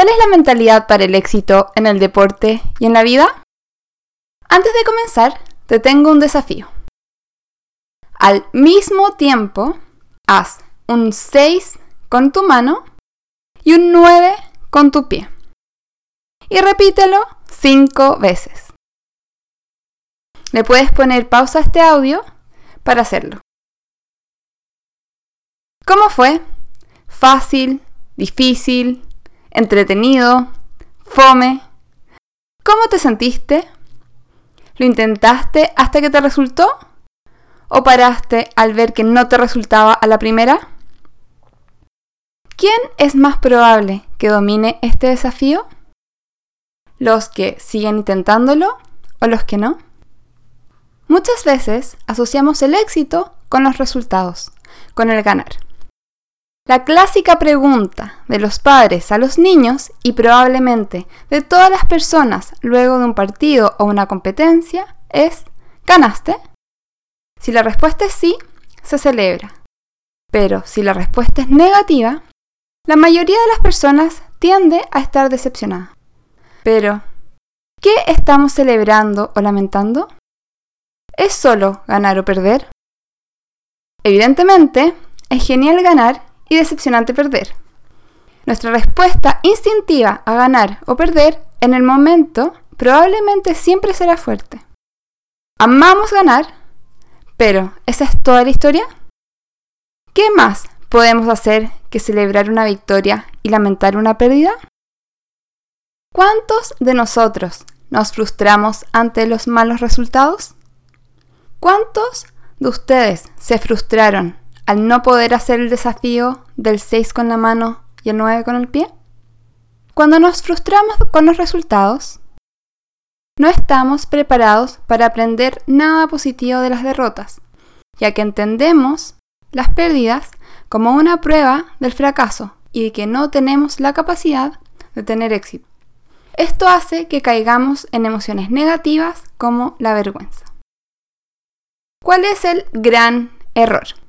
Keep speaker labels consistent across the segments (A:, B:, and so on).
A: ¿Cuál es la mentalidad para el éxito en el deporte y en la vida? Antes de comenzar, te tengo un desafío. Al mismo tiempo, haz un 6 con tu mano y un 9 con tu pie. Y repítelo 5 veces. Le puedes poner pausa a este audio para hacerlo. ¿Cómo fue? ¿Fácil? ¿Difícil? ¿Entretenido? ¿Fome? ¿Cómo te sentiste? ¿Lo intentaste hasta que te resultó? ¿O paraste al ver que no te resultaba a la primera? ¿Quién es más probable que domine este desafío? ¿Los que siguen intentándolo o los que no? Muchas veces asociamos el éxito con los resultados, con el ganar. La clásica pregunta de los padres a los niños y probablemente de todas las personas luego de un partido o una competencia es ¿ganaste? Si la respuesta es sí, se celebra. Pero si la respuesta es negativa, la mayoría de las personas tiende a estar decepcionada. Pero, ¿qué estamos celebrando o lamentando? ¿Es solo ganar o perder? Evidentemente, es genial ganar y decepcionante perder. Nuestra respuesta instintiva a ganar o perder en el momento probablemente siempre será fuerte. Amamos ganar, pero ¿esa es toda la historia? ¿Qué más podemos hacer que celebrar una victoria y lamentar una pérdida? ¿Cuántos de nosotros nos frustramos ante los malos resultados? ¿Cuántos de ustedes se frustraron al no poder hacer el desafío del 6 con la mano y el 9 con el pie? Cuando nos frustramos con los resultados, no estamos preparados para aprender nada positivo de las derrotas, ya que entendemos las pérdidas como una prueba del fracaso y de que no tenemos la capacidad de tener éxito. Esto hace que caigamos en emociones negativas como la vergüenza. ¿Cuál es el gran error?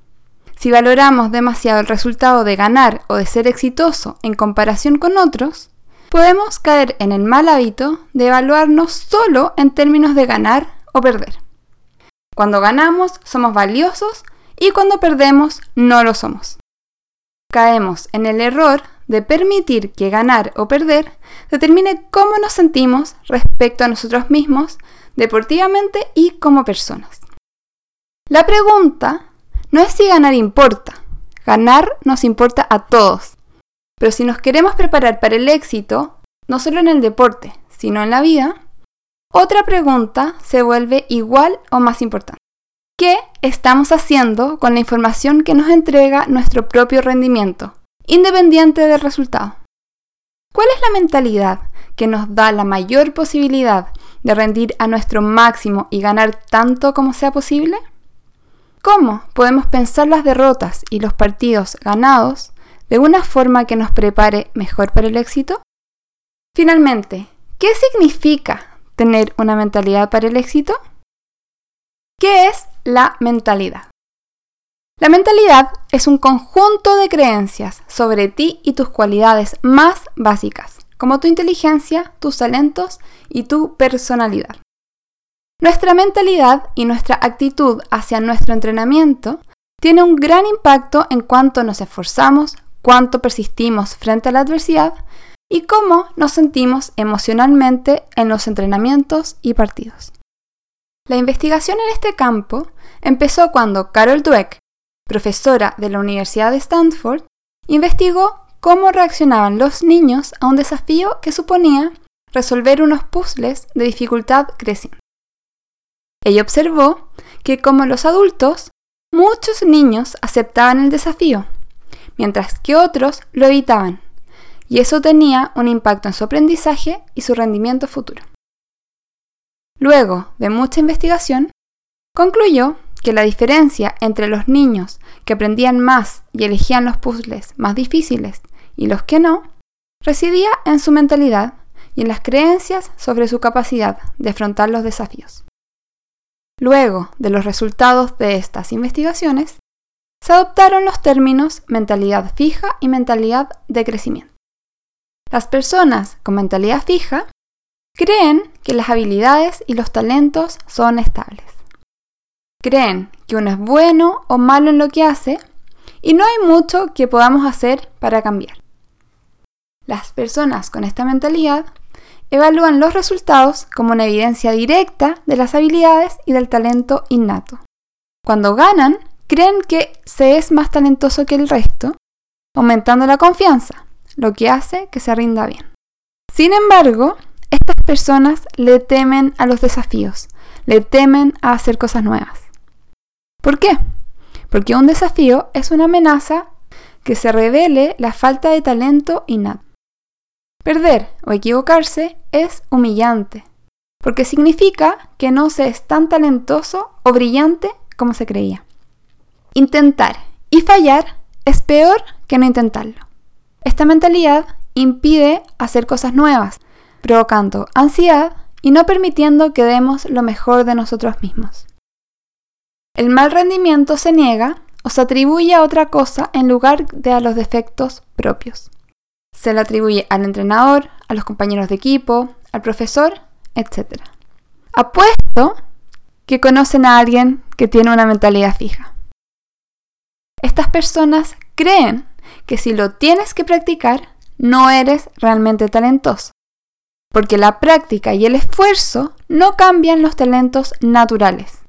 A: Si valoramos demasiado el resultado de ganar o de ser exitoso en comparación con otros, podemos caer en el mal hábito de evaluarnos solo en términos de ganar o perder. Cuando ganamos somos valiosos y cuando perdemos no lo somos. Caemos en el error de permitir que ganar o perder determine cómo nos sentimos respecto a nosotros mismos deportivamente y como personas. La pregunta no es si ganar importa. Ganar nos importa a todos. Pero si nos queremos preparar para el éxito, no solo en el deporte, sino en la vida, otra pregunta se vuelve igual o más importante. ¿Qué estamos haciendo con la información que nos entrega nuestro propio rendimiento, independiente del resultado? ¿Cuál es la mentalidad que nos da la mayor posibilidad de rendir a nuestro máximo y ganar tanto como sea posible? ¿Cómo podemos pensar las derrotas y los partidos ganados de una forma que nos prepare mejor para el éxito? Finalmente, ¿qué significa tener una mentalidad para el éxito? ¿Qué es la mentalidad? La mentalidad es un conjunto de creencias sobre ti y tus cualidades más básicas, como tu inteligencia, tus talentos y tu personalidad. Nuestra mentalidad y nuestra actitud hacia nuestro entrenamiento tiene un gran impacto en cuánto nos esforzamos, cuánto persistimos frente a la adversidad y cómo nos sentimos emocionalmente en los entrenamientos y partidos. La investigación en este campo empezó cuando Carol Dweck, profesora de la Universidad de Stanford, investigó cómo reaccionaban los niños a un desafío que suponía resolver unos puzzles de dificultad creciente. Ella observó que como los adultos, muchos niños aceptaban el desafío, mientras que otros lo evitaban, y eso tenía un impacto en su aprendizaje y su rendimiento futuro. Luego de mucha investigación, concluyó que la diferencia entre los niños que aprendían más y elegían los puzzles más difíciles y los que no, residía en su mentalidad y en las creencias sobre su capacidad de afrontar los desafíos. Luego de los resultados de estas investigaciones, se adoptaron los términos mentalidad fija y mentalidad de crecimiento. Las personas con mentalidad fija creen que las habilidades y los talentos son estables. Creen que uno es bueno o malo en lo que hace y no hay mucho que podamos hacer para cambiar. Las personas con esta mentalidad evalúan los resultados como una evidencia directa de las habilidades y del talento innato. Cuando ganan, creen que se es más talentoso que el resto, aumentando la confianza, lo que hace que se rinda bien. Sin embargo, estas personas le temen a los desafíos, le temen a hacer cosas nuevas. ¿Por qué? Porque un desafío es una amenaza que se revele la falta de talento innato. Perder o equivocarse es humillante, porque significa que no se es tan talentoso o brillante como se creía. Intentar y fallar es peor que no intentarlo. Esta mentalidad impide hacer cosas nuevas, provocando ansiedad y no permitiendo que demos lo mejor de nosotros mismos. El mal rendimiento se niega o se atribuye a otra cosa en lugar de a los defectos propios. Se le atribuye al entrenador, a los compañeros de equipo, al profesor, etc. Apuesto que conocen a alguien que tiene una mentalidad fija. Estas personas creen que si lo tienes que practicar, no eres realmente talentoso, porque la práctica y el esfuerzo no cambian los talentos naturales.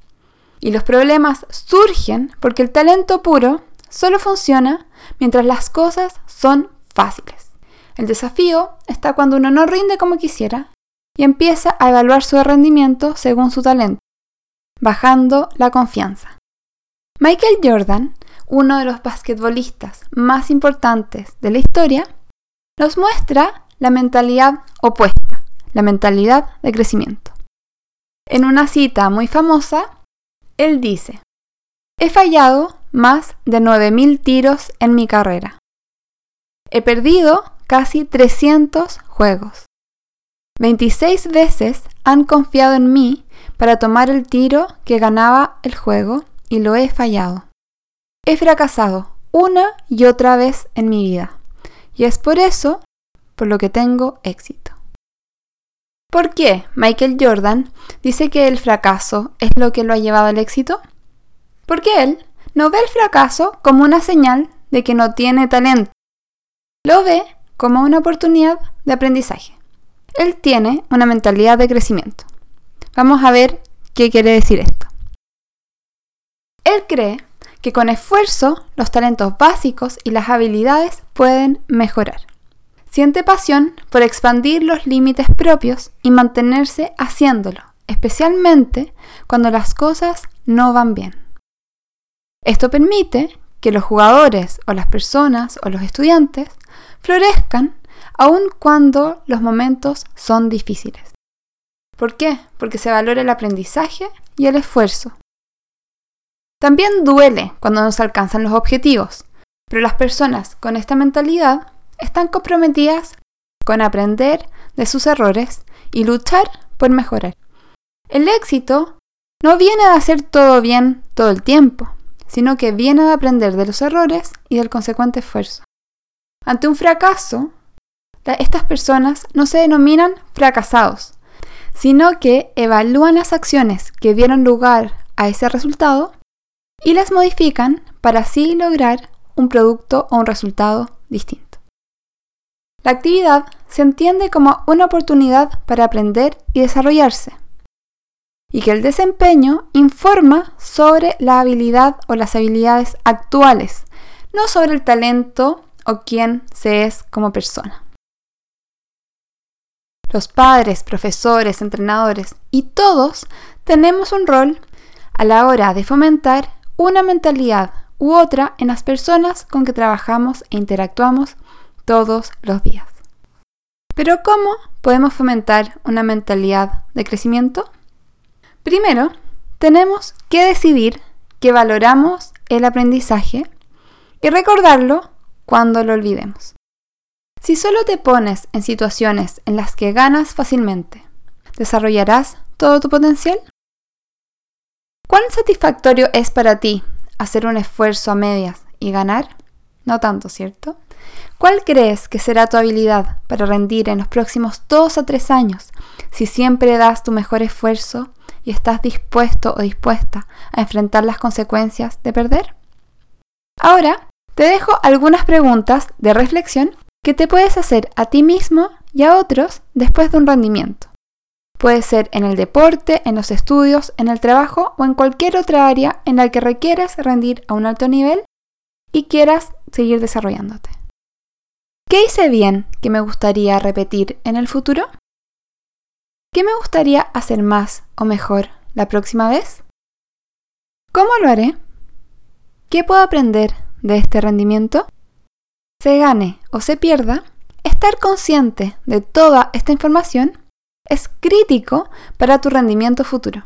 A: Y los problemas surgen porque el talento puro solo funciona mientras las cosas son fáciles. El desafío está cuando uno no rinde como quisiera y empieza a evaluar su rendimiento según su talento, bajando la confianza. Michael Jordan, uno de los basquetbolistas más importantes de la historia, nos muestra la mentalidad opuesta, la mentalidad de crecimiento. En una cita muy famosa, él dice, he fallado más de 9.000 tiros en mi carrera. He perdido casi 300 juegos. 26 veces han confiado en mí para tomar el tiro que ganaba el juego y lo he fallado. He fracasado una y otra vez en mi vida y es por eso por lo que tengo éxito. ¿Por qué Michael Jordan dice que el fracaso es lo que lo ha llevado al éxito? Porque él no ve el fracaso como una señal de que no tiene talento. Lo ve como una oportunidad de aprendizaje. Él tiene una mentalidad de crecimiento. Vamos a ver qué quiere decir esto. Él cree que con esfuerzo los talentos básicos y las habilidades pueden mejorar. Siente pasión por expandir los límites propios y mantenerse haciéndolo, especialmente cuando las cosas no van bien. Esto permite que los jugadores o las personas o los estudiantes florezcan aun cuando los momentos son difíciles. ¿Por qué? Porque se valora el aprendizaje y el esfuerzo. También duele cuando no se alcanzan los objetivos, pero las personas con esta mentalidad están comprometidas con aprender de sus errores y luchar por mejorar. El éxito no viene de hacer todo bien todo el tiempo, sino que viene de aprender de los errores y del consecuente esfuerzo. Ante un fracaso, estas personas no se denominan fracasados, sino que evalúan las acciones que dieron lugar a ese resultado y las modifican para así lograr un producto o un resultado distinto. La actividad se entiende como una oportunidad para aprender y desarrollarse, y que el desempeño informa sobre la habilidad o las habilidades actuales, no sobre el talento o quién se es como persona. Los padres, profesores, entrenadores y todos tenemos un rol a la hora de fomentar una mentalidad u otra en las personas con que trabajamos e interactuamos todos los días. Pero ¿cómo podemos fomentar una mentalidad de crecimiento? Primero, tenemos que decidir que valoramos el aprendizaje y recordarlo cuando lo olvidemos. Si solo te pones en situaciones en las que ganas fácilmente, ¿desarrollarás todo tu potencial? ¿Cuán satisfactorio es para ti hacer un esfuerzo a medias y ganar? No tanto, ¿cierto? ¿Cuál crees que será tu habilidad para rendir en los próximos 2 a 3 años si siempre das tu mejor esfuerzo y estás dispuesto o dispuesta a enfrentar las consecuencias de perder? Ahora, te dejo algunas preguntas de reflexión que te puedes hacer a ti mismo y a otros después de un rendimiento. Puede ser en el deporte, en los estudios, en el trabajo o en cualquier otra área en la que requieres rendir a un alto nivel y quieras seguir desarrollándote. ¿Qué hice bien que me gustaría repetir en el futuro? ¿Qué me gustaría hacer más o mejor la próxima vez? ¿Cómo lo haré? ¿Qué puedo aprender de este rendimiento? Se gane o se pierda, estar consciente de toda esta información es crítico para tu rendimiento futuro.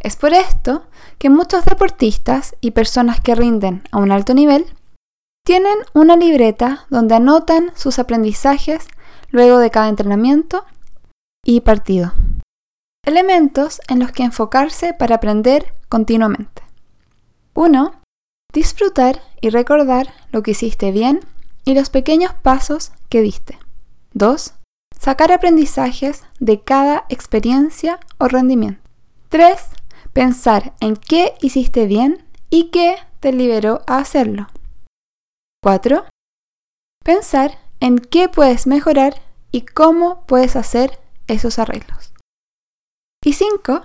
A: Es por esto que muchos deportistas y personas que rinden a un alto nivel tienen una libreta donde anotan sus aprendizajes luego de cada entrenamiento y partido. Elementos en los que enfocarse para aprender continuamente. 1. Disfrutar y recordar lo que hiciste bien y los pequeños pasos que diste. 2. Sacar aprendizajes de cada experiencia o rendimiento. 3. Pensar en qué hiciste bien y qué te liberó a hacerlo. 4. Pensar en qué puedes mejorar y cómo puedes hacer esos arreglos. Y 5.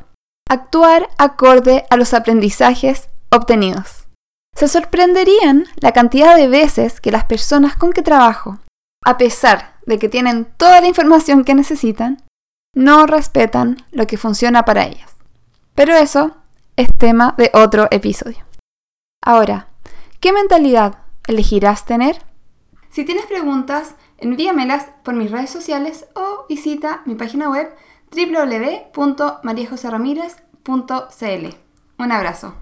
A: Actuar acorde a los aprendizajes obtenidos. Se sorprenderían la cantidad de veces que las personas con que trabajo, a pesar de que tienen toda la información que necesitan, no respetan lo que funciona para ellas. Pero eso es tema de otro episodio. Ahora, ¿qué mentalidad elegirás tener? Si tienes preguntas, envíamelas por mis redes sociales o visita mi página web www.mariajoserramírez.cl. Un abrazo.